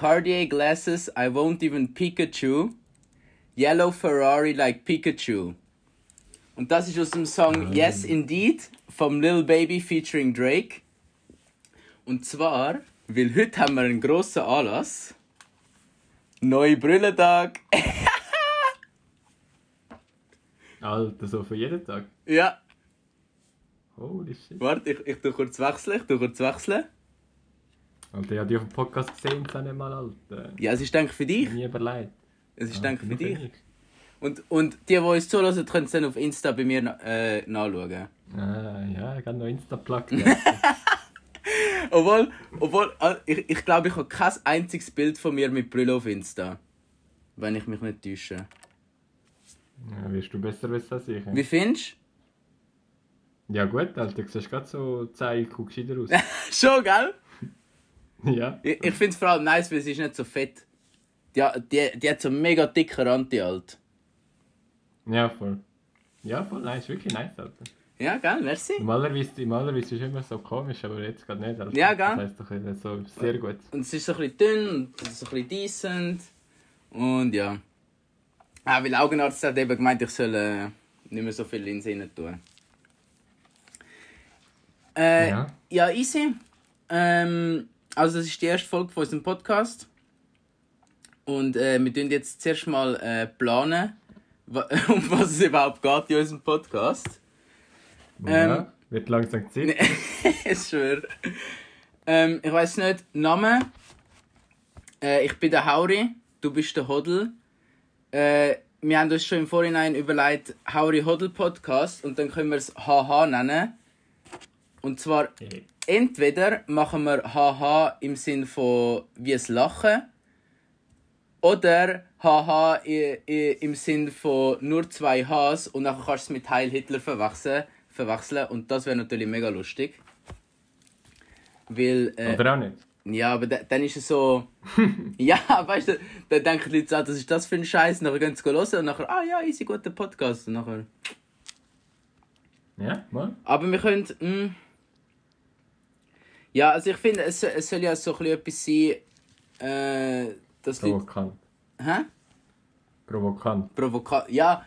Cartier glasses, I won't even Pikachu. Yellow Ferrari like Pikachu. Und das ist aus dem Song Yes Indeed vom Lil Baby featuring Drake. Und zwar, weil heute haben wir einen grossen Anlass. Neue Brillentag. Alter, so für jeden Tag. ja, Holy shit. warte, ich, ich tu kurz wechseln, ich tu kurz wechseln. Alter, ich habe die auf dem Podcast gesehen, das nicht mal, Alter. Ja, es ist denke für dich. Nie überlegt. Es ist Ja, denke für nur dich. mich. Und, und die, die uns zuhören, können es dann auf Insta bei mir äh, nachschauen. Ah, ja, ich habe noch Insta-Plug. Obwohl, obwohl äh, ich, ich glaube, ich habe kein einziges Bild von mir mit Brille auf Insta. Wenn ich mich nicht täusche. ja, wirst du besser wissen als ich. Wie findest Ja gut, Alter, du siehst gerade so 10 IQ gescheiter aus. du? Schon, gell? Ja. Ich, ich finde es vor allem nice, weil sie ist nicht so fett. Die, die, die hat so einen mega dicken Rand, die alt. Ja, voll. Ja, voll nice, wirklich nice, Alter. Ja, gell? Merci. Normalerweise, normalerweise ist es immer so komisch, aber jetzt gerade nicht. Alter. Ja, gell? Das heisst doch äh, so sehr gut. Und es ist so ein bisschen dünn und so ein bisschen decent. Und ja. Ah, weil Augenarzt hat eben gemeint, ich soll äh, nicht mehr so viel Linse rein tun. Äh, ja. Ja. easy. Ähm, also das ist die erste Folge von unserem Podcast. Und äh, wir tun jetzt zuerst mal äh, planen, um was es überhaupt geht in unserem Podcast. ja. Ähm, Wird langsam Zeit. ich schwöre. Ähm, ich weiß nicht, Name. Äh, ich bin der Hauri, du bist der Hodl. Äh, wir haben uns schon im Vorhinein überlegt, Hauri Hodl Podcast und dann können wir es HH nennen. Und zwar entweder machen wir HH im Sinn von wie es Lachen oder i- im Sinn von nur zwei Hs und dann kannst du es mit Heil Hitler verwechseln, verwechseln und das wäre natürlich mega lustig. Weil, äh, Oder auch nicht. ja, aber da, dann ist es so, ja, weißt du, dann denken die Leute, ah, das ist das für ein Scheiß, nachher gehen sie hören und nachher, ah ja, easy, guter Podcast und nachher... Ja, mal. Aber wir können. Mh, ja, also ich finde, es, es soll ja so ein etwas sein, äh, dass Leute. Provokant. Hä? Provokant. Provokant. Ja,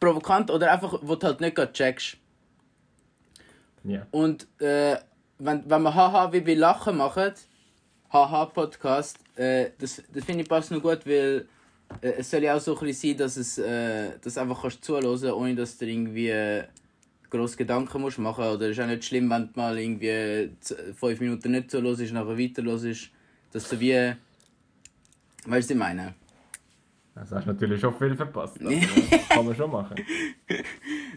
provokant oder einfach, wo du halt nicht gerade checkst. Ja. Und äh, wenn, wenn wir Haha wie wir Lachen machen, Haha-Podcast, äh, das, das finde ich passt noch gut, weil äh, es soll ja auch so ein bisschen sein, dass es äh, dass einfach kannst zuhören ohne dass du irgendwie grosse Gedanken musst machen Oder ist auch nicht schlimm, wenn du mal irgendwie fünf Minuten nicht zuhörst, nachher weiter hörst, dass du wie... Weißt du, was ich meine? Also hast du natürlich schon viel verpasst. Ja, kann man schon machen.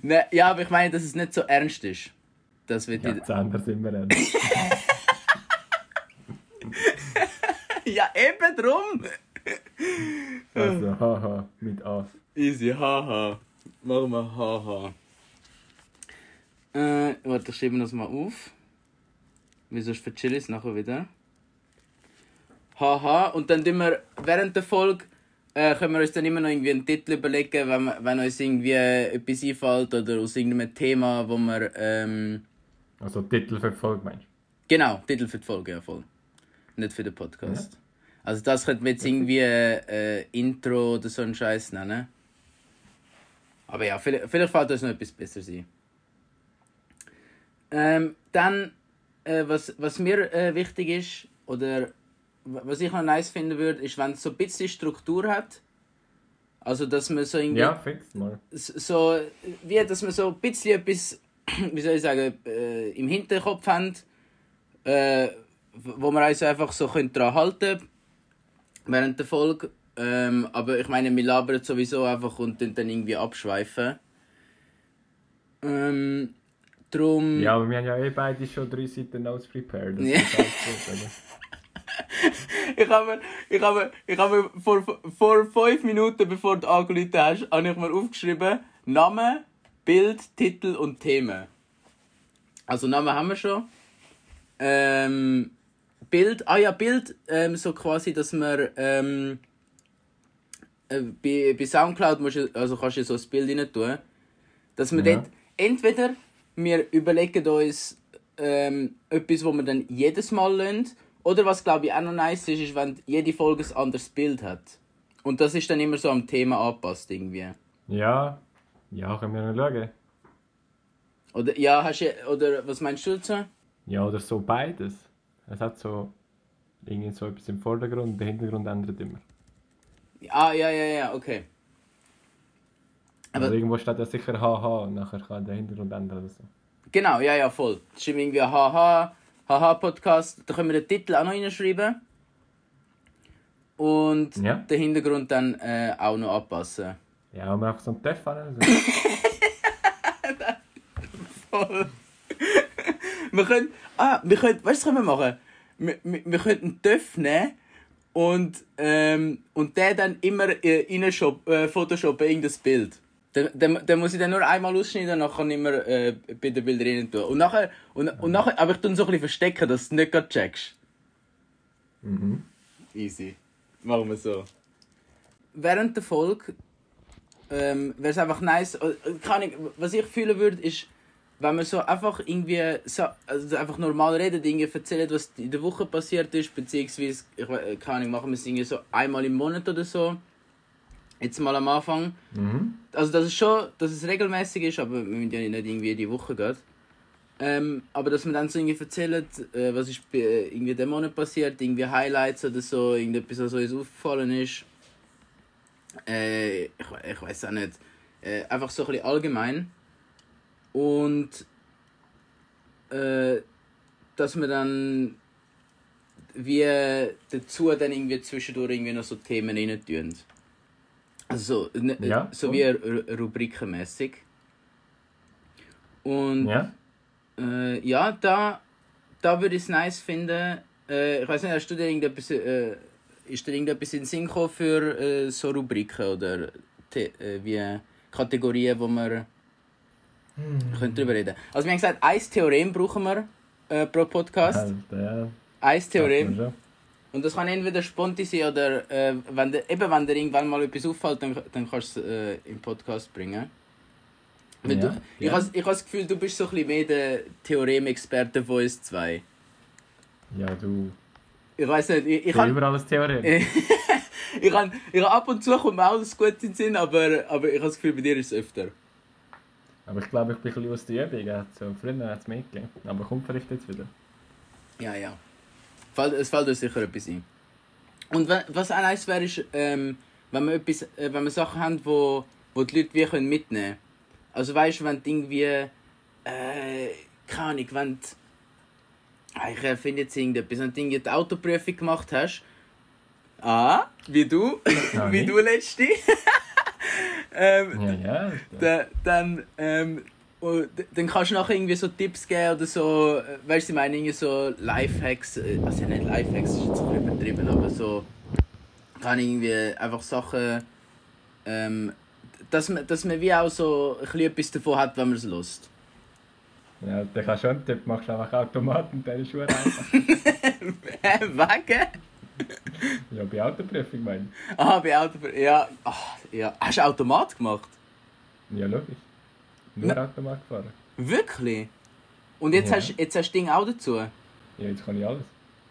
Ne, ja, aber ich meine, dass es nicht so ernst ist. Das wird Ja, ja, Zehner sind wir ernst. ja, eben drum! Also, haha, mit A. Easy, haha. Machen wir haha. Äh, warte, ich schreibe das mal auf. Wieso ist für Chilis nachher wieder? Haha. Und dann tun wir während der Folge äh, können wir uns dann immer noch irgendwie einen Titel überlegen, wenn, wir- wenn uns irgendwie etwas einfällt oder aus irgendeinem Thema, wo wir. Ähm, Also Titel für die Folge meinst du? Genau, Titel für die Folge, ja voll. Nicht für den Podcast. Also das könnte man jetzt irgendwie äh, Intro oder so einen Scheiß nennen. Aber ja, vielleicht, vielleicht fällt uns noch etwas besser sein. Ähm, dann, äh, was, was mir äh, wichtig ist, oder was ich noch nice finden würde, ist, wenn es so ein bisschen Struktur hat. Also, dass man so irgendwie Ja, fix mal. so, wie dass wir so ein bisschen etwas, wie soll ich sagen, äh, im Hinterkopf haben, äh, wo wir uns einfach so dran halten während der Folge. Ähm, aber ich meine, wir labern sowieso einfach und dann, dann irgendwie abschweifen. Ähm, drum... Ja, aber wir haben ja eh beide schon drei Seiten Notes prepared. Das Ja. Ich habe mir, ich habe mir, ich habe mir vor, vor fünf Minuten, bevor du angerufen hast, habe ich mir aufgeschrieben, Name, Bild, Titel und Themen. Also Namen haben wir schon. Ähm, Bild, ah ja, Bild, ähm, so quasi, dass wir ähm, äh, bei, bei Soundcloud musst also kannst du so ein Bild rein tun, dass wir Ja. dort entweder wir überlegen uns ähm, etwas, wo wir dann jedes Mal lassen, oder was glaube ich auch noch nice ist, ist, wenn jede Folge ein anderes Bild hat. Und das ist dann immer so am Thema angepasst irgendwie. Ja, ja, können wir noch schauen. Oder, ja, hast du, oder was meinst du dazu? Ja, oder so beides. Es hat so irgendwie so etwas im Vordergrund und der Hintergrund ändert immer. Ah, ja, ja, ja, okay. Aber Aber- irgendwo steht ja sicher HH und nachher kann der Hintergrund ändern oder so. Genau, ja, ja, voll. Das ist irgendwie ein Haha, Haha-Podcast. Da können wir den Titel auch noch reinschreiben. Und Ja. den Hintergrund dann äh, auch noch anpassen. Ja, und wir einfach so einen Töff an. So. Voll. wir können, ah, wir können, weißt du, was können wir machen? Wir, wir, wir könnten einen Töff nehmen und, ähm, und den dann immer äh, rein äh, photoshoppen in das Bild. Den, den muss ich dann nur einmal ausschneiden und dann kann ich immer äh, bei den Bildern rein tun. Und nachher, und, und nachher, aber ich tue so ein bisschen verstecken, dass du nicht gerade checkst. Mhm. Easy. Machen wir so. Während der Folge ähm, wäre es einfach nice. äh, Kann ich, was ich fühlen würde, ist, wenn man so einfach irgendwie so, also einfach normal redet, irgendwie erzählt, was in der Woche passiert ist, beziehungsweise, ich we- keine Ahnung, machen wir es irgendwie so einmal im Monat oder so. Jetzt mal am Anfang. Mhm. Also, das ist schon, dass es regelmäßig ist, aber wir müssen ja nicht irgendwie jede Woche gehen. Ähm, aber dass man dann so irgendwie erzählt, äh, was ist bei, äh, irgendwie den Monat passiert, irgendwie Highlights oder so, irgendetwas, was uns aufgefallen ist. Äh, ich, ich weiß auch nicht. Äh, einfach so ein bisschen allgemein. Und äh, dass man dann wie dazu dann irgendwie zwischendurch irgendwie noch so Themen rein tun. Also so, ne, Ja, so wie ru- rubrikenmäßig. Und Ja. äh, ja, da, da würde ich es nice finden. Äh, ich weiß nicht, hast du dir irgendetwas, äh, ist dir irgendetwas in den Sinn gekommen für äh, so Rubriken oder äh, wie Kategorien, wo wir können drüber reden Also wir haben gesagt, ein Theorem brauchen wir äh, pro Podcast. Alter, ja. Ein Theorem. Und das kann entweder spontan sein oder äh, wenn dir, eben wenn dir irgendwann mal etwas auffällt, dann, dann kannst du es äh, im Podcast bringen. Ja, du, ich ja. habe ich has das Gefühl, du bist so ein bisschen mehr der Theoremexperte von uns zwei. Ja, du. Ich weiß nicht, ich, ich Ich kann überall das Theorem. ich kann, ich kann ab und zu kommt auch das gut in den Sinn, aber, aber ich habe das Gefühl, bei dir ist es öfter. Aber ich glaube, ich bin ein bisschen aus der Übung. So, früher hat es mehr gegeben. Aber kommt vielleicht jetzt wieder. Ja, ja. Fall- Es fällt uns sicher etwas ein. Und was auch nice wäre, ist, ähm, wenn wir, etwas, äh, wenn wir Sachen haben, wo, wo die Leute wie können mitnehmen können. Also weißt du, wenn du irgendwie, äh, keine Ahnung, wenn du, Ah, ich erfinde jetzt irgendetwas, wenn du irgendwie die Autoprüfung gemacht hast, ah, wie du, wie du letzte, ähm, Ja, ja. da, dann, ähm, und dann kannst du nachher irgendwie so Tipps geben oder so, äh, weißt du, ich meine, irgendwie so Lifehacks, äh, also nicht Lifehacks, das ist jetzt ein übertrieben, aber so, kann irgendwie einfach Sachen, ähm, dass man, dass man wie auch so ein bisschen etwas davon hat, wenn man es lust. Ja, dann kannst du schon einen Tipp, machst einfach Automat und dann ist schon einfach. Hä, wegen? Ja, bei Autoprüfung meine Ah, bei Auto, ja, ach, ja, hast du Automat gemacht? ich. Ja, logisch. Nur Automat gefahren. Wirklich? Und jetzt, Ja. hast, jetzt hast du Ding auch dazu? Ja, jetzt kann ich alles.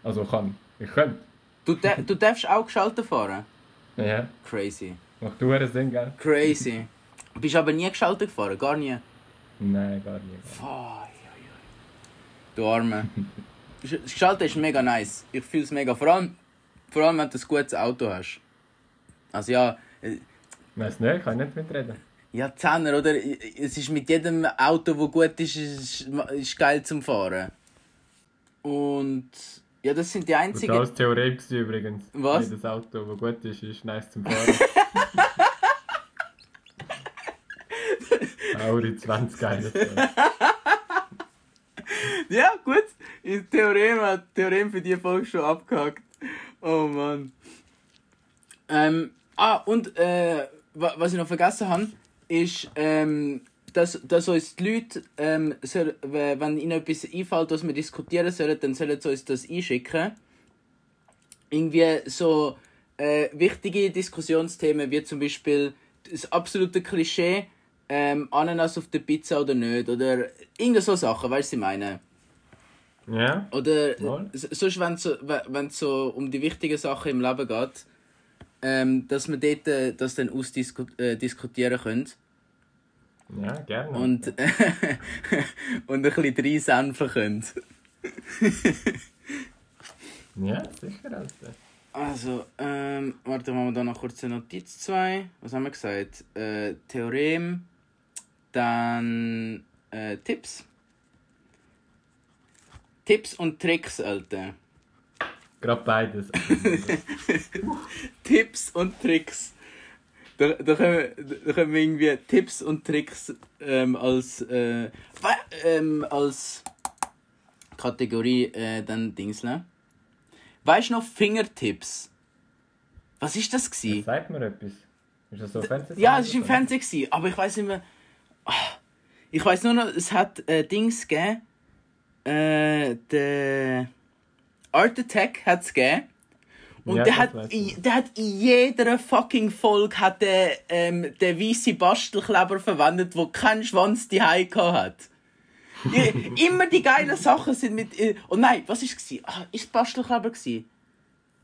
Also kann. Ich könnte. Du, du darfst auch geschaltet fahren? Ja. Crazy. Macht du einen Sinn, gell? Crazy. Bist aber nie geschaltet gefahren? Gar nie? Nein, gar oi, oi. Du Arme. Sch- Das Geschalten ist mega nice. Ich fühle es mega. Vor allem, vor allem, wenn du ein gutes Auto hast. Also ja, äh, Weiß nicht, kann ich nicht mitreden. Ja, Zehner, oder? Es ist mit jedem Auto, das gut ist, ist, ist geil zum Fahren. Und ja, das sind die einzigen. das Theorem gewesen übrigens. Was? Jedes Auto, das gut ist, ist nice zum Fahren. Audi 20 geil. Ja, gut. Das Theorem hat Theorem für die Folge schon abgehakt. Oh Mann. Ähm, ah, und äh, wa- was ich noch vergessen habe, ist, ähm, dass, dass uns die Leute, ähm, soll, wenn ihnen etwas einfällt, was wir diskutieren sollen, dann sollen sie uns das einschicken. Irgendwie so äh, wichtige Diskussionsthemen, wie zum Beispiel das absolute Klischee, ähm, Ananas auf der Pizza oder nicht, oder irgend so Sachen, weißt du, ich meine? Ja. Oder s- sonst, wenn es so, so um die wichtigen Sachen im Leben geht, ähm, dass wir dort äh, das dann ausdiskutieren äh, können. Ja, gerne. Und, und ein bisschen reinsenfen können. Ja, sicher, Alter. Also, ähm, warte, machen wir da noch kurz eine Notiz 2. Was haben wir gesagt? Äh, Theorem, dann äh, Tipps. Tipps und Tricks, Alter. Gerade beides. Tipps und Tricks. Da, da, können, wir, da können wir irgendwie Tipps und Tricks ähm, als, äh, ähm, als Kategorie äh, dann dingseln. Weißt du noch Fingertips? Was ist das gsi? Sag mir etwas. Ist das so Fernsehen? Ja, es war im Fernsehen, gsi, aber ich weiß nicht mehr. Ah, Ich weiß nur noch, es hat äh, Dings gegeben. Äh, der Art Attack hat es gegeben. Und Ja, der, hat, der hat in jeder fucking Folge hat der, ähm, der weiße Bastelkleber verwendet, wo keinen Schwanz die hat. Immer die geilen Sachen sind mit. äh, Oh nein, was war es? Ah, ist es Bastelkleber? Gewesen?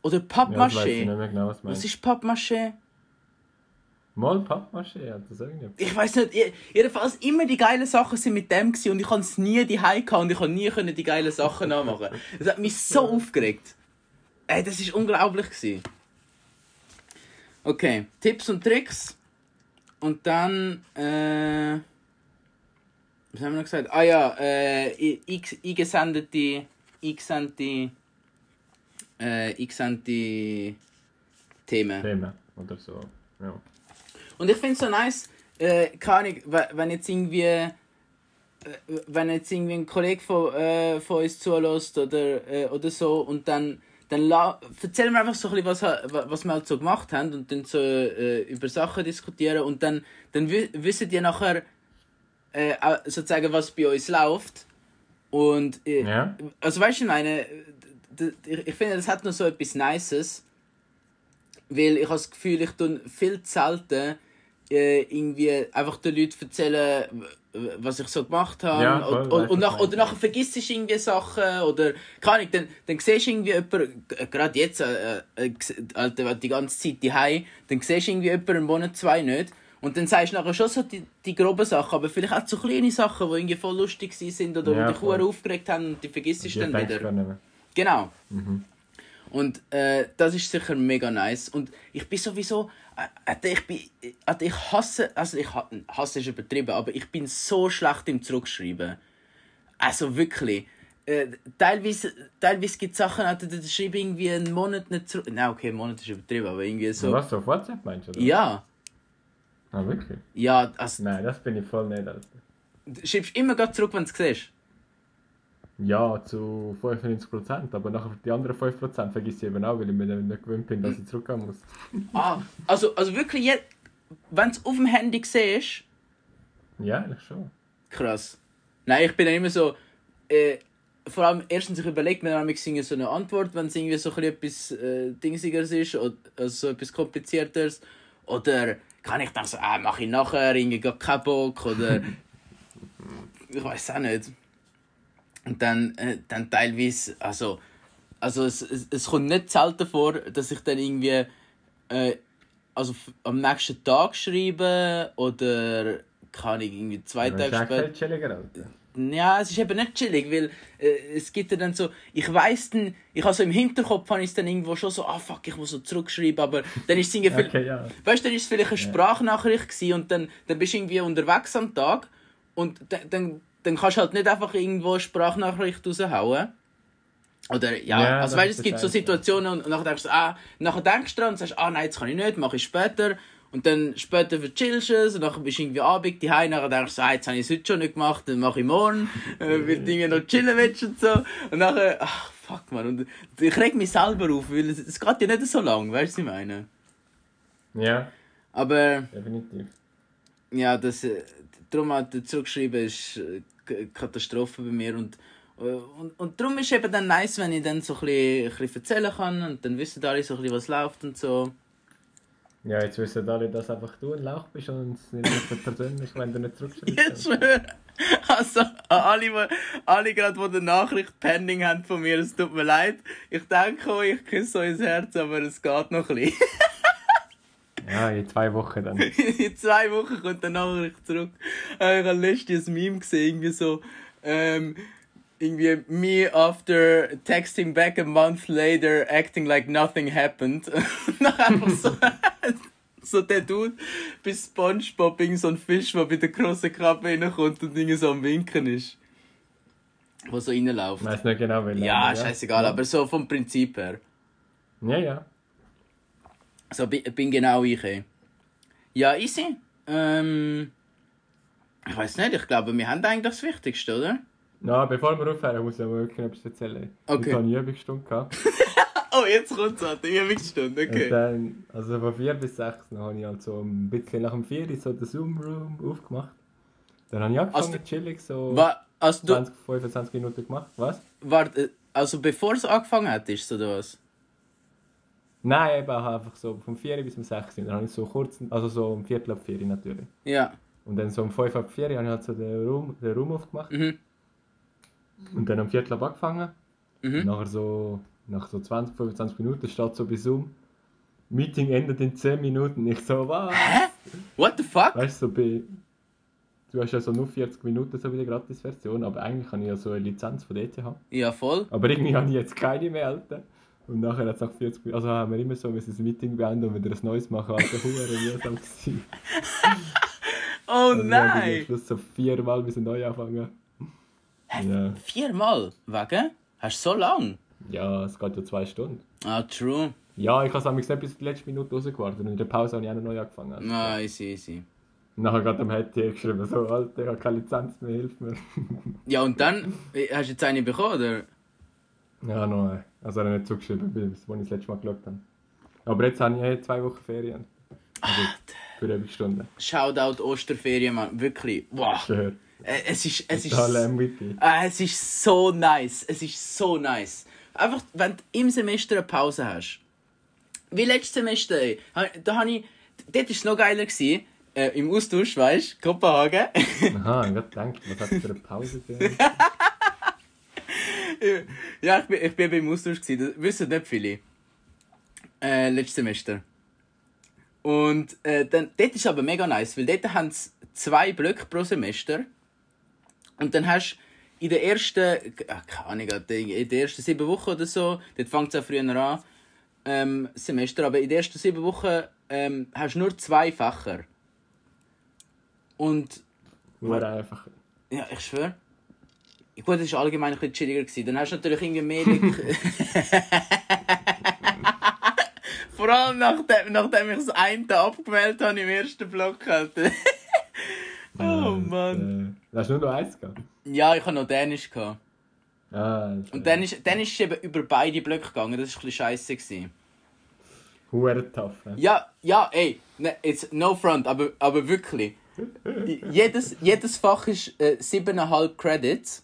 Oder Ja, das weiß ich Pappmaché? nicht mehr genau, was was meinst. ist Pappmaché? Mal Pappmaché, ja, das irgendwie. Ich weiß nicht, je- jedenfalls immer die geilen Sachen sind mit dem gewesen und ich kann es nie die gehabt und ich kann nie können die geilen Sachen nachmachen. Das hat mich so aufgeregt. Ey, das ist unglaublich gewesen. Okay, Tipps und Tricks und dann äh, was haben wir noch gesagt? Ah ja, äh, eingesendete, eingesendete, äh, eingesendete Themen. Themen oder so. Ja. Und ich finde es so nice, äh, keine Ahnung, we- wenn jetzt irgendwie, äh, wenn jetzt irgendwie ein Kollege von, äh, von uns zulässt oder, äh, oder so und dann, dann erzählen wir einfach so ein bisschen, was, was wir halt so gemacht haben und dann so äh, über Sachen diskutieren und dann, dann wi- wissen die nachher äh, sozusagen, was bei uns läuft. Und äh, Ja. also weißt du, ich meine, ich finde, das hat noch so etwas Nices, weil ich habe das Gefühl, ich tue viel zu selten äh, irgendwie einfach den Leuten erzählen, was ich so gemacht habe. Ja, voll, und, und, und, nach, oder nachher vergisst du irgendwie Sachen oder keine Ahnung, dann, dann siehst du irgendwie jemanden, gerade jetzt, äh, äh, die ganze Zeit die dann siehst du irgendwie jemanden einen Monat, zwei nicht. Und dann sagst du nachher schon so die, die groben Sachen, aber vielleicht auch so kleine Sachen, die irgendwie voll lustig sind oder Ja, die dich aufgeregt haben und die vergisst du dann wieder. Genau. Mhm. Und äh, das ist sicher mega nice. Und ich bin sowieso. Äh, ich, bin, äh, ich hasse. Also, ich ha- hasse ist übertrieben, aber ich bin so schlecht im Zurückschreiben. Also wirklich. Äh, teilweise, teilweise gibt es Sachen, da, da schreibe ich irgendwie einen Monat nicht zurück. Nein, okay, einen Monat ist übertrieben, aber irgendwie so. Was, so auf WhatsApp meinst du? Oder? Ja, Ah, wirklich? ja, also, Nein, das bin ich voll nicht, Alter. du schreibst immer grad zurück, wenn du es siehst. Ja, zu 95%, aber nachher die anderen 5% vergiss ich eben auch, weil ich mir dann nicht gewöhnt bin, dass ich zurückgehen muss. Ah, also, also wirklich, je- wenn du es auf dem Handy siehst, Ja, eigentlich schon. Krass. Nein, ich bin dann immer so. Äh, vor allem, erstens, ich überlege mir dann so eine Antwort, wenn es irgendwie so ein bisschen etwas äh, Dingsigeres ist, oder also so etwas Komplizierteres. Oder kann ich dann so, ah, mach ich nachher, irgendwie gar keinen Bock, oder. ich weiß auch nicht. Und dann, äh, dann teilweise, also. Also, es, es, es kommt nicht selten vor, dass ich dann irgendwie. Äh, also am nächsten Tag schreibe oder kann ich irgendwie zwei ist Tage später. chilliger, Alter. Ja, es ist eben nicht chillig, weil äh, es gibt ja dann so, ich weiß dann, ich habe so im Hinterkopf habe ich es dann irgendwo schon so, ah fuck, ich muss so zurückschreiben, aber dann ist es irgendwie, Okay, ja. weißt du, dann ist es vielleicht eine Sprachnachricht gewesen und dann, dann bist du irgendwie unterwegs am Tag und dann, dann, dann kannst du halt nicht einfach irgendwo eine Sprachnachricht raushauen. Oder ja, Ja, also das weißt, es gibt so. Situationen und, und nachher denkst du, ah, nachher denkst du dran und sagst, ah nein, jetzt kann ich nicht, mache ich später. Und dann später verchillst du es und nachher bist du irgendwie Abend daheim, nachher denkst du, ah, jetzt habe ich es heute schon nicht gemacht, dann mache ich morgen, äh, weil du irgendwie noch chillen willst und so. Und nachher, ach, fuck man, und ich reg mich selber auf, weil es, es geht ja nicht so lang, weißt du, was ich meine? Ja, Aber definitiv. ja, das, äh, darum hat er zurückgeschrieben, ist äh, Katastrophe bei mir und äh, und, und darum ist eben dann nice, wenn ich dann so ein bisschen, ein bisschen erzählen kann und dann wissen alle so ein bisschen, was läuft und so. Ja, jetzt wissen alle, dass einfach du ein Lauch bist und es nicht so persönlich, wenn du nicht zurückschreibst. Ja, schwör. Also, alle, die, alle gerade, die eine Nachricht pending haben von mir, es tut mir leid. Ich denke euch, ich küsse euch ins Herz, aber es geht noch ein bisschen. Ja, in zwei Wochen dann. In zwei Wochen kommt eine Nachricht zurück. Äh, Ich habe letztens ein Meme gesehen, irgendwie so, ähm, irgendwie me after texting back a month later, acting like nothing happened. Dann einfach so, so der Dude bei Spongebob, irgend so ein Fisch, der bei der grossen Krabbe reinkommt und irgendwie so am Winken ist. Wo so reinläuft. Ich weiß nicht genau, wie Ja, scheißegal, ja. aber so vom Prinzip her. Ja, ja. So, bi- bin genau ich. Ja, easy. Ähm, ich weiß nicht, ich glaube, wir haben eigentlich das Wichtigste, oder? Na, bevor wir aufhören, muss ich aber wirklich etwas erzählen. Okay. Ich hatte eine Übungsstunde. Gehabt. Oh, jetzt kommt es an, die Übungsstunde, Und okay. dann, also von 4 bis 6, dann habe ich halt so ein bisschen nach dem 4 Uhr so den Zoom-Room aufgemacht. Dann habe ich angefangen, Also- chillig, so Wa also, du, 20, 25 Minuten gemacht. Was? warte, also bevor es angefangen hat, ist oder was? Nein, eben einfach so vom 4 Uhr bis um 6 Uhr. Dann habe ich so kurz, also so um Viertel ab 4 Uhr natürlich. Ja. Und dann so um 5 ab 4 Uhr habe ich halt so den Raum, den Raum aufgemacht. Mhm. Und dann um Viertel ab angefangen. Und Mhm. nachher so, nach so 20, 25 Minuten steht so bei Zoom. Meeting endet in 10 Minuten. Ich so, was? Hä? What the fuck? Weißt du, so bei. Du hast ja so nur 40 Minuten so wie die Gratis-Version, aber eigentlich habe ich ja so eine Lizenz von ETH. Ja, voll. Aber irgendwie habe ich jetzt keine mehr, Alter. Und nachher hat es nach 40 Minuten. Also haben wir immer so das Meeting beenden und wieder ein neues machen, Alter, Huren mühsam gewesen. Oh Also wir haben am nein! Schluss so viermal müssen neu anfangen. Ja. Viermal? Wegen? Hast du so lang? ja, es geht ja zwei Stunden. Ah, true. Ja, ich habe es nicht bis die letzte Minute rausgewartet und in der Pause habe ich auch noch neu angefangen. Also. Ah, easy, easy. Und nachher gerade am Handy geschrieben, so, Alter, ich habe keine Lizenz mehr, hilf mir. Ja, und dann? äh, Hast du jetzt eine bekommen, oder? Ja, noch, also er hat nicht zugeschrieben, als ich das letzte Mal geschaut habe. Aber jetzt habe ich eh zwei Wochen Ferien. Also für eine Stunde. Shoutout Osterferien, Mann. Wirklich. Wow. Schön. Äh, Es ist, es ist, äh, es ist so nice. Es ist so nice. Einfach, wenn du im Semester eine Pause hast. Wie letztes Semester, ey. Da habe ich, dort war es noch geiler. Gewesen, äh, Im Austausch, weißt du, Kopenhagen. Aha, ich habe gedacht, was hat für eine Pause gegeben? ja, ich bin, ich bin beim Austausch. Gewesen. Das wissen nicht viele. Äh, letztes Semester. Und äh, dann, dort ist aber mega nice, weil dort haben sie zwei Blöcke pro Semester. Und dann hast du in den ersten, ach, keine Ahnung, in den ersten sieben Wochen oder so, dort fängt es auch früher an, ähm, Semester, aber in den ersten sieben Wochen ähm, hast du nur zwei Fächer. Und Nur einfach. ja, ich schwöre. Gut, es war allgemein ein bisschen chilliger. Gewesen. Dann hast du natürlich irgendwie mehr... Vor allem nachdem, nachdem ich das eine abgewählt habe im ersten Block. Alter. oh Mann. Äh, hast du nur noch eins gehabt? Ja, ich hatte noch Dänisch. Gehabt. Ah, Und dann ist, dann ist es eben über beide Blöcke gegangen. Das war ein bisschen scheiße. Gewesen. Huere tough. ne? Ja, ja, ey, ne, it's no front, aber, aber wirklich. jedes, jedes Fach ist äh, 7,5 Credits.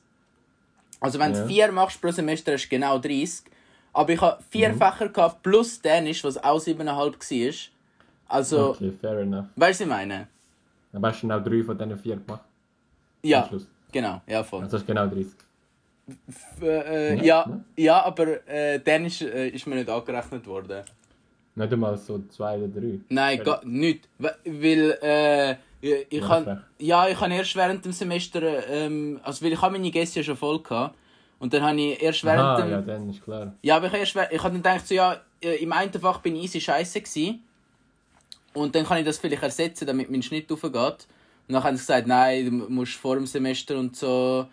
Also wenn du Ja. vier machst pro Semester, hast du genau 30. Aber ich hatte vier Fächer gehabt, plus Dänisch, was auch 7,5 war. Also, Okay, fair enough. weißt du, was ich meine? Aber hast du genau drei von diesen vier gemacht? Ja, genau, ja voll. Also hast du genau 30. F- äh, Ja, ja, ja, aber äh, Dänisch äh, ist mir nicht angerechnet worden. Nicht einmal so zwei oder drei. Nein, Ja. gar nicht. We- Weil, äh, ich, ich Ja, kann, ja, ich habe erst während dem Semester, ähm, also weil ich habe meine Gäste ja schon voll gehabt. Und dann habe ich erst während Ah, dem, ja, ja, dann ist klar. aber ich habe erst, ich habe dann gedacht so, ja, äh, im einen Fach bin ich easy scheiße gewesen. Und dann kann ich das vielleicht ersetzen, damit mein Schnitt aufgeht. Und dann haben sie gesagt, nein, du musst vor dem Semester und so.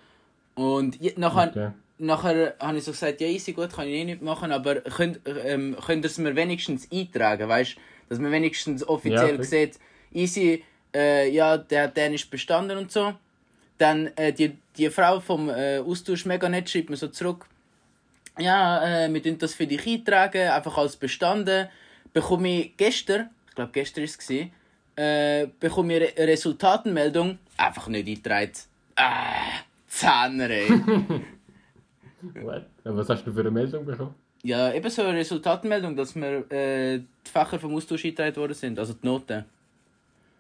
Und nachher, Okay. Nachher habe ich so gesagt, ja easy, gut, kann ich eh nicht machen, aber könnt, ähm, könnt ihr es mir wenigstens eintragen, weißt dass man wenigstens offiziell Ja, sieht, easy, äh, ja, der, der ist bestanden und so. Dann äh, die, die Frau vom äh, Austausch mega nett schreibt mir so zurück, ja, äh, wir tun das für dich eintragen, einfach als bestanden. Bekomme ich gestern, ich glaube gestern war es, äh, bekomme ich eine Resultatenmeldung, einfach nicht eingetragen. Ah, Zahner, ey. What? Was hast du für eine Meldung bekommen? Ja, eben so eine Resultatmeldung, dass wir äh, die Fächer vom Austausch eingetragen worden sind, also die Noten.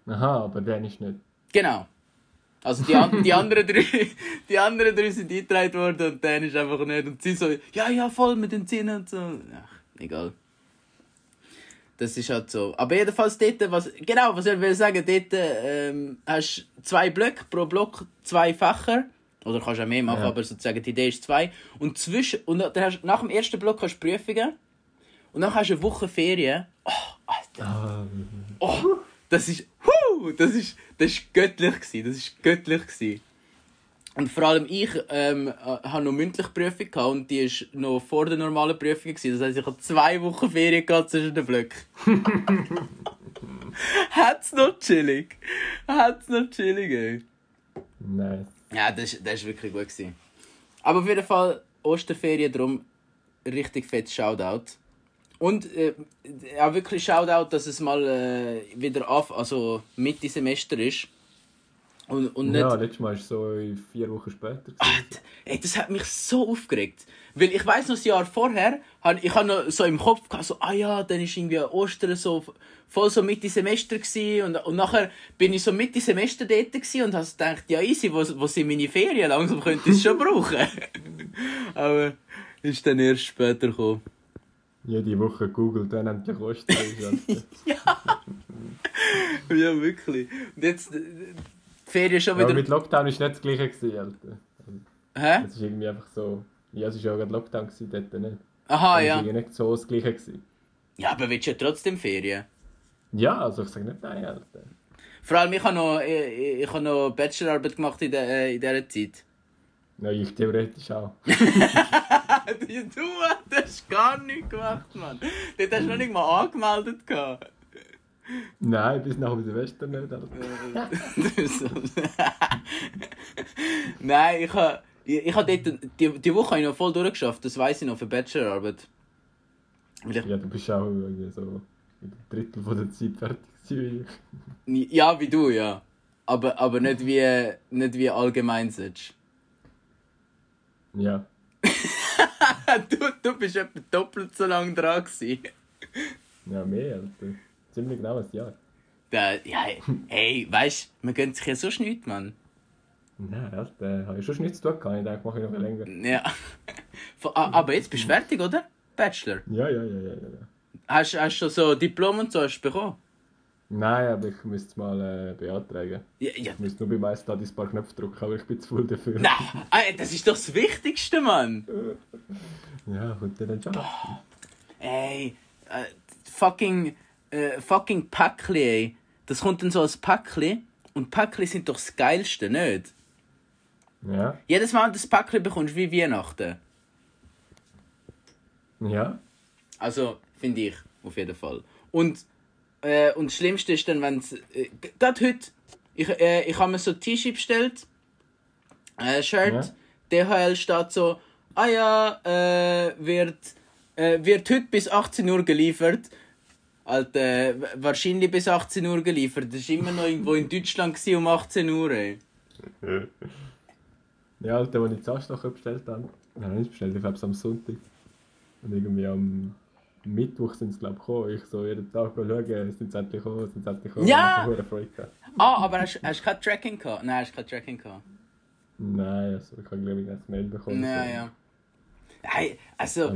Aha, aber der ist nicht. Genau. Also die, an, die, anderen drei, die anderen drei sind eingetragen worden und dann ist einfach nicht. Und sie so, ja, ja, voll mit den Zinnen und so. Ach, egal. Das ist halt so. Aber jedenfalls dort, was, genau, was ich will sagen, dort ähm, hast du zwei Blöcke, pro Block zwei Fächer. Oder kannst du auch mehr machen, Ja. aber sozusagen die Idee ist zwei. Und, zwischen, und dann hast, nach dem ersten Block hast du Prüfungen. Und dann hast du eine Woche Ferien. Oh, Alter. Ah, Oh, das ist, huh, das ist, das ist göttlich gewesen, das ist göttlich gewesen. Und vor allem ich ähm, äh, habe noch mündliche Prüfung gehabt und die ist noch vor der normalen Prüfung gewesen. Das heisst, ich habe zwei Wochen Ferien gehabt zwischen den Blöcken. Hat's noch chillig. Hat's noch chillig, ey. nice. Ja, das, ist wirklich gut gewesen. Aber auf jeden Fall Osterferien drum richtig fett Shoutout. Und äh, auch wirklich Shoutout, dass es mal äh, wieder auf, also Mitte Semester ist. Und, und nicht. Ja, letztes Mal war es so vier Wochen später. gewesen. Ey, das hat mich so aufgeregt. Weil ich weiß noch, das Jahr vorher, ich habe noch so im Kopf gehabt, so, ah ja, dann ist irgendwie Ostern so voll so Mitte Semester und, und nachher bin ich so Mitte Semester dort und habe gedacht, ja easy, wo, wo sind meine Ferien? Langsam könnte ich es schon brauchen. Aber ist dann erst später gekommen. Jede Woche googelt, dann endlich Ostern. Alter. Ja, wirklich. Und jetzt, die Ferien schon Ja, aber wieder... mit Lockdown war nicht das gleiche, gewesen, Alter. Hä? Es ist irgendwie einfach so... Ja, es war ja gerade Lockdown, gewesen, dort nicht. Aha, Es ja. war irgendwie nicht so das gleiche. Gewesen. Ja, aber willst du ja trotzdem Ferien? Ja, also ich sage nicht nein, Alter. Vor allem, ich habe noch, ich, ich habe noch Bachelorarbeit gemacht in, der, äh, in dieser Zeit. Ja, ich theoretisch auch. du hast gar nichts gemacht, Mann. Dort hast du noch nicht mal angemeldet. gehabt. Nein, bis nach dem Silvester nicht. Nein, ich habe ich, ich hab dort, die, die Woche habe ich noch voll durchgeschafft, das weiß ich noch für Bachelorarbeit. Ich, Ja, du bist auch irgendwie so mit einem Drittel von der Zeit fertig gewesen ja, wie du, ja. Aber, aber nicht wie, nicht wie allgemein sollst. Ja. du, du bist etwa doppelt so lange dran gewesen. Ja, mehr, Alter. Ziemlich genau ein Jahr. Da, ja, hey, weißt du, man gönnt sich ja sonst nichts, Mann. Nein, Alter, habe ich schon nichts zu tun gehabt. Ich denke, mache ich noch ein länger. Ja. Von- a- Aber jetzt bist du fertig, oder? Bachelor. Ja, ja, ja, ja, ja. Hast du schon so Diplom und so hast du bekommen? Nein, aber ich müsste es mal äh, beantragen. Ja, ja. Ich müsste nur bei MyStudies ein paar Knöpfe drücken, aber ich bin zu faul dafür. Nein, ey, das ist doch das Wichtigste, Mann. Ja, kommt ja dann schon. Ey, äh, fucking, äh, fucking Päckli, ey. Das kommt dann so als Päckli. Und Päckli sind doch das Geilste, nicht? Ja, Jedes Mal, wenn du das Päckli bekommst, wie Weihnachten. ja. Also, finde ich, auf jeden Fall. Und, äh, und das Schlimmste ist dann, wenn es. Äh, Gerade heute, ich, äh, ich habe mir so ein T-Shirt bestellt, äh, Shirt, DHL steht so, ah ja, äh, wird, äh, wird heute bis 18 Uhr geliefert. Alter, wahrscheinlich bis 18 Uhr geliefert. Das war immer noch irgendwo in Deutschland um 18 Uhr, ey. Ja, Alter, als ich das Arschloch bestellt habe, nein, nicht bestellt, ich glaube es am Sonntag. Und irgendwie am Mittwoch sind sie, glaube ich, gekommen. Ich so jeden Tag schauen, sind sie endlich gekommen, sind sie endlich gekommen. Ja! Ich Freude gehabt. Ah, aber hast, du kein Tracking gehabt? Nein, hast du kein Tracking gehabt. Nein, also ich habe glaube ich nicht Mail bekommen. Ja, so. ja. Hey, also,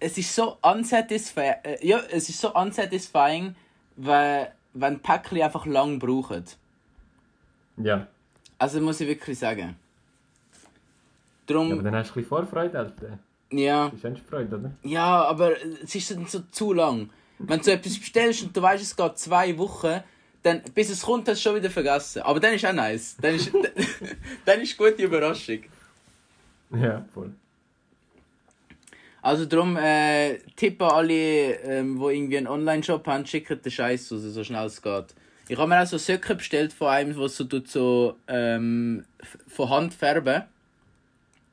es ist so unsatisfying, äh, ja, es ist so unsatisfying, weil, wenn Päckchen einfach lang brauchen. Ja. Also muss ich wirklich sagen. Drum, ja, aber dann hast du ein bisschen Vorfreude, Alter. ja, Das ist Endfreude, oder? ja, aber es ist dann so zu lang. Wenn du so etwas bestellst und du weißt, es geht zwei Wochen, dann, bis es kommt, hast du schon wieder vergessen. Aber dann ist auch nice. Dann ist, dann ist gute Überraschung. Ja, voll. Also darum, äh, Tipp an alle, ähm, die irgendwie einen Online-Shop haben, schickt den Scheiß raus, so schnell es geht. Ich habe mir auch so Socken bestellt von einem, der so, tut so ähm, von Hand färben.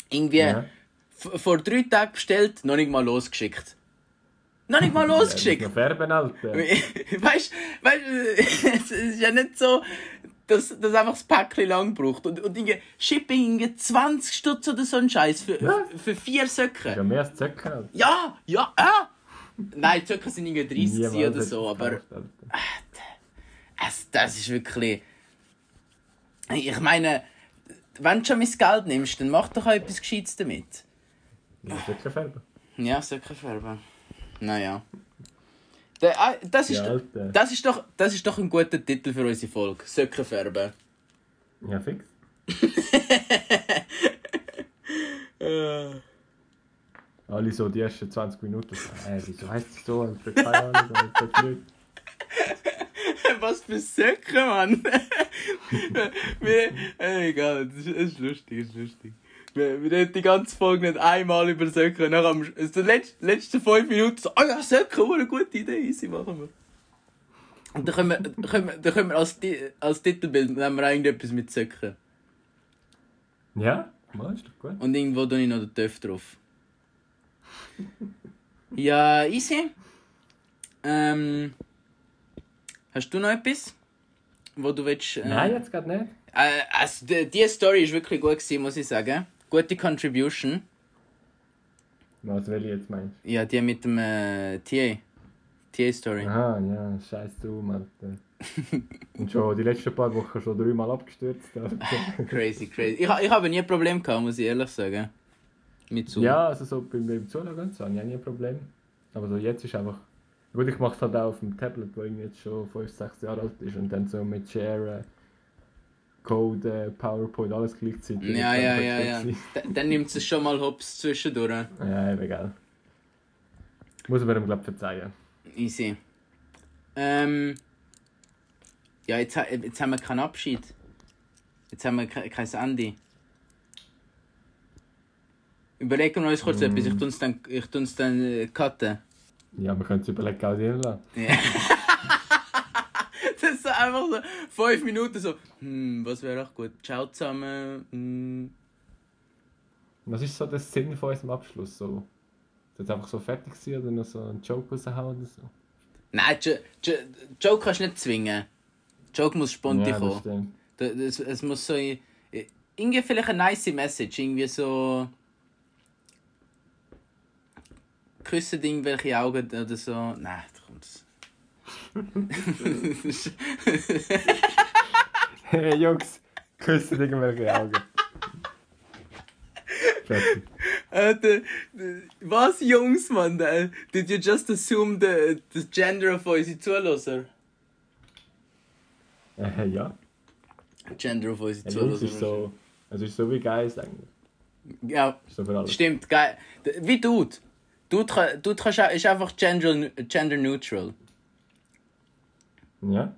Irgendwie Ja. vor drei Tagen bestellt, noch nicht mal losgeschickt. Noch nicht mal Ja, losgeschickt. noch färben, Alter. weißt du, es ist ja nicht so, dass das einfach das Päckchen lang braucht. Und, und irgendwie Shipping irgendwie 20 Stutz oder so ein Scheiß für, Ja. für vier Socken. Ja, mehr als Alter. Ja, ja, ah! Nein, die Zöcke sind irgendwie 30 Niemals oder so, aber es, das ist wirklich. Ich meine, wenn du schon mein Geld nimmst, dann mach doch auch etwas Gescheites damit. Ja, Söckenfärben. Ja, Söckenfärben. Naja. Der, ah, das, ist, Ja, das, ist doch, das ist doch ein guter Titel für unsere Folge. Söckenfärben. Ja, fix. Alle so die ersten 20 Minuten. Äh, wieso heisst es so? Alter? Keine Ahnung, nicht. Was für Söcke, Mann! egal, das ist, lustig, das ist lustig. Wir, wir reden die ganze Folge nicht einmal über Söcke. Nach am also letzten, letzten fünf Minuten so, oh ja, Söcke, oh, eine gute Idee, easy, machen wir. Und dann können wir, dann können wir, dann können wir als, als Titelbild nehmen wir irgendetwas mit Söcken. Ja, ist doch gut. Und irgendwo tue ich noch den Töff drauf. Ja, easy. Ähm, hast du noch etwas, wo du willst? Äh, Nein, jetzt gerade nicht. Äh, also, die, die Story ist wirklich gut gewesen, muss ich sagen. Gute Contribution. Was will ich jetzt meinst? Ja, die mit dem äh, TA. TA-Story. Aha, ja, scheiß du, Alter. Und schon die letzten paar Wochen schon dreimal abgestürzt. Alter. Crazy, crazy. Ich, ich habe nie ein Problem gehabt, muss ich ehrlich sagen. Mit Zoom. Ja, also so beim, beim Zuschauen so, habe ich nie ein Problem. Aber so jetzt ist einfach... Gut, ich mache es halt auch auf dem Tablet, wo irgendwie jetzt schon 5, 6 Jahre alt ist. Und dann so mit Share, Code, äh, PowerPoint, alles gleichzeitig. Ja, ja, ja, ja. Dann nimmt es schon mal hops zwischendurch. Ja, eben, gell. Muss man ihm, glaube ich, verzeihen. Easy. Ähm. Ja, jetzt, jetzt haben wir keinen Abschied. Jetzt haben wir ke- kein Ende. Überlegen wir uns kurz etwas, ich tun's dann, ich tun's dann äh, cutten. Ja, wir können es überlegen, auch drin lassen. Ja. das einfach so fünf Minuten so, hm, was wäre auch gut? Ciao zusammen. Hm. Was ist so der Sinn von unserem Abschluss? So, ist jetzt einfach so fertig gewesen oder noch so einen Joke raushauen oder so? Nein, Jo- Jo- Joke kannst du nicht zwingen. Joke muss spontan ja, das kommen. Es, es muss so. Irgendwie vielleicht eine nice Message. Irgendwie so. Küssen irgendwelche Augen oder so. Nein, da kommt's. Hey Jungs, küssen irgendwelche Augen. The, the, was, Jungs, Mann? äh, Did you just assume the, the gender of unsere Zuhörer? Äh, ja. Gender of unsere ja Jungs ist Zuhörer. so. Also ist so wie Geist eigentlich. Ja, Ist so stimmt, geil. Wie Dude. Dude, Dude ist einfach gender, gender neutral. Ja.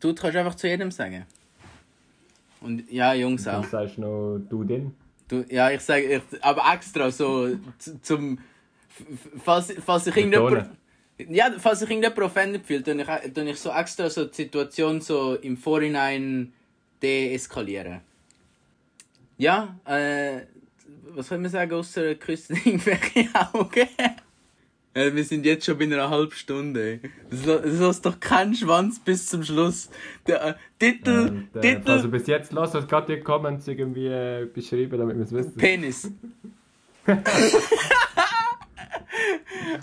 Dude kannst einfach zu jedem sagen. Und ja, Jungs Du auch. sagst noch du den. Du, ja, ich sage, ich, aber extra so zum. Falls, falls sich irgendjemand. Ja, falls sich irgendjemand offended fühlt, dann ich, dann ich so extra so die Situation so im Vorhinein deeskalieren. Ja, äh. Was soll man sagen, außer küssen irgendwelche Augen? Wir sind jetzt schon bei einer halben Stunde. Das lässt doch keinen Schwanz bis zum Schluss. Der äh, Titel. Und, äh, Titel. du bis jetzt los hast, gerade die Comments irgendwie äh, beschreiben, damit wir es wissen. Penis.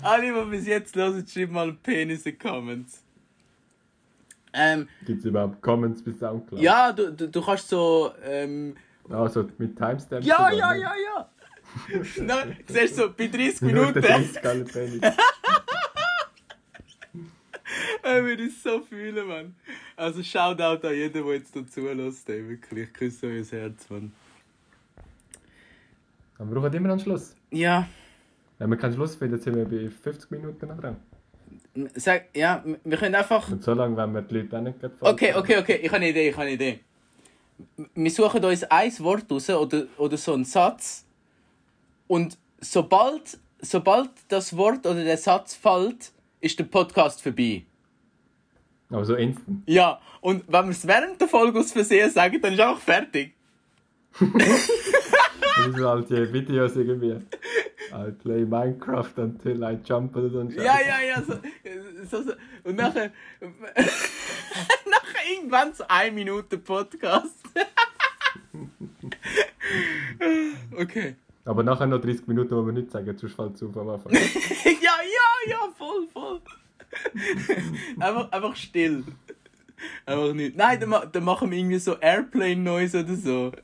Alle, die bis jetzt hören, schreiben mal Penis in Comments. Ähm, Gibt es überhaupt Comments bis Soundcloud? ja, du, du, du kannst so. Ähm, Also mit Timestamps. ja, oder ja, nicht? ja, ja! Na, du siehst so, bei 30 Minute Minuten. 30 alle Penis. Ich würde es so fühlen, Mann. Also, Shoutout an jeden, der jetzt dazu lässt. Ey, wirklich, ich küsse euer Herz, Mann. Aber wir brauchen immer einen Schluss. Ja, Wenn wir keinen Schluss finden, sind wir bei 50 Minuten noch dran. sag, ja, wir können einfach. Und so lange werden wir die Leute auch nicht gerade Okay, okay, okay, ich habe eine Idee, ich habe eine Idee. Wir suchen uns ein Wort raus oder, oder so einen Satz. Und sobald, sobald das Wort oder der Satz fällt, ist der Podcast vorbei. Aber so instant. Ja, und wenn wir es während der Folge aus Versehen sagen, dann ist einfach fertig. Das sind halt die Videos irgendwie. I play Minecraft until I jump oder so. Ja, ja, ja. So, so, so. Und nachher. nachher irgendwann so eine Minute Podcast. okay. Aber nachher noch 30 Minuten, wo wir nichts sagen, sonst fällt es auf am Anfang. ja, ja, ja, voll, voll. einfach, einfach still. Einfach nicht. Nein, dann, dann machen wir irgendwie so Airplane Noise oder so.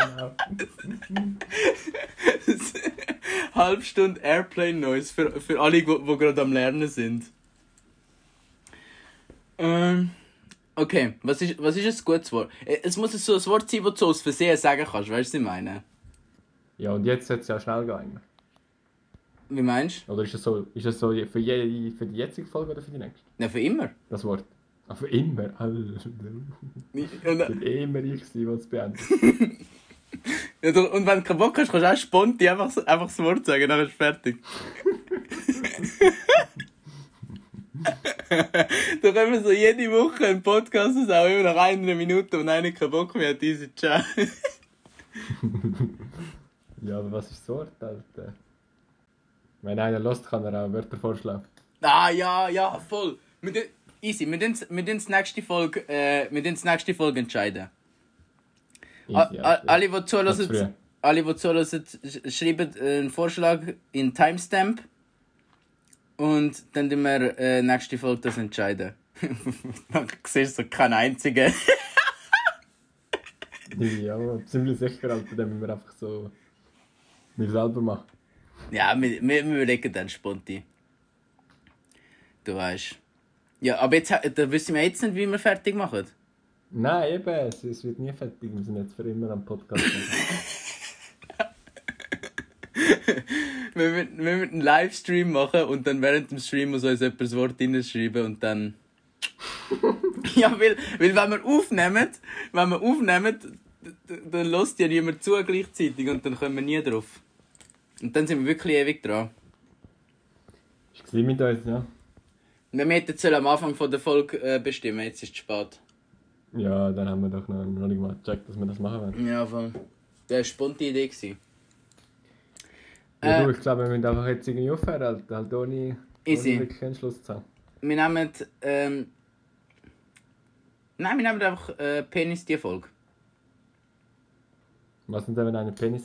Genau. Halbstunde Airplane Noise für, für alle, die gerade am Lernen sind. Ähm, okay, was ist, was ist ein gutes Wort? Äh, Es muss so ein Wort sein, das du aus Versehen sagen kannst, weißt du, was ich meine? Ja, und jetzt sollte es ja schnell gehen. Wie meinst Oder ist es so, ist es so für, je, für die jetzige Folge oder für die nächste? du? Ja, für immer. Das Wort. Ah, für immer. Eh immer ich sein, es beendet. Ja, du- Und wenn du keinen Bock hast, kannst du auch spontan einfach, einfach das Wort sagen, dann ist fertig. da können wir so jede Woche einen Podcast raus, auch immer nach einer Minute und einer keinen Bock mehr hat, diese Chat. Ja, aber was ist das Wort, Alter? Wenn einer lost, kann er auch Wörter vorschlagen. ah, ja, ja, voll. Wir tun- easy, wir tun wir die nächste Folge, äh, wir die nächste Folge entscheiden. A- Easy, a- Alter. Alle, die zuhören, alle, die zuhören, sch- schreiben einen Vorschlag in Timestamp. Und dann tun wir äh, nächste Folge das entscheiden. dann siehst du so keinen einzigen. Ja, aber ziemlich sicher, Alter, dann müssen wir einfach so wir selber machen. ja, wir, wir, wir überlegen dann spontan. Du weißt. Ja, aber jetzt ha- da wissen wir jetzt nicht, wie wir fertig machen. Nein, eben, es, es wird nie fertig. Wir sind jetzt für immer am Podcast. Wir müssen, wir müssen einen Livestream machen und dann während dem Stream muss uns jemand das Wort hinschreiben und dann. ja, weil, weil wenn wir aufnehmen, wenn wir aufnehmen, dann lässt ja niemand zu gleichzeitig und dann kommen wir nie drauf. Und dann sind wir wirklich ewig dran. ist gewesen mit uns, ja? Wir hätten es am Anfang von der Folge äh, bestimmen, jetzt ist es spät. Ja, dann haben wir doch noch, noch nicht mal gecheckt, dass wir das machen wollen. Ja, voll. Das war eine spontane Idee. gewesen. Ja, Äh. du, ich glaube, wir müssen einfach jetzt irgendwie aufhören, Alter. Halt ohne, Easy. ohne wirklich einen Schluss zu haben. Wir nehmen. Ähm, nein, wir nehmen einfach äh, Penis die Folge. Was denn, wenn einer Penis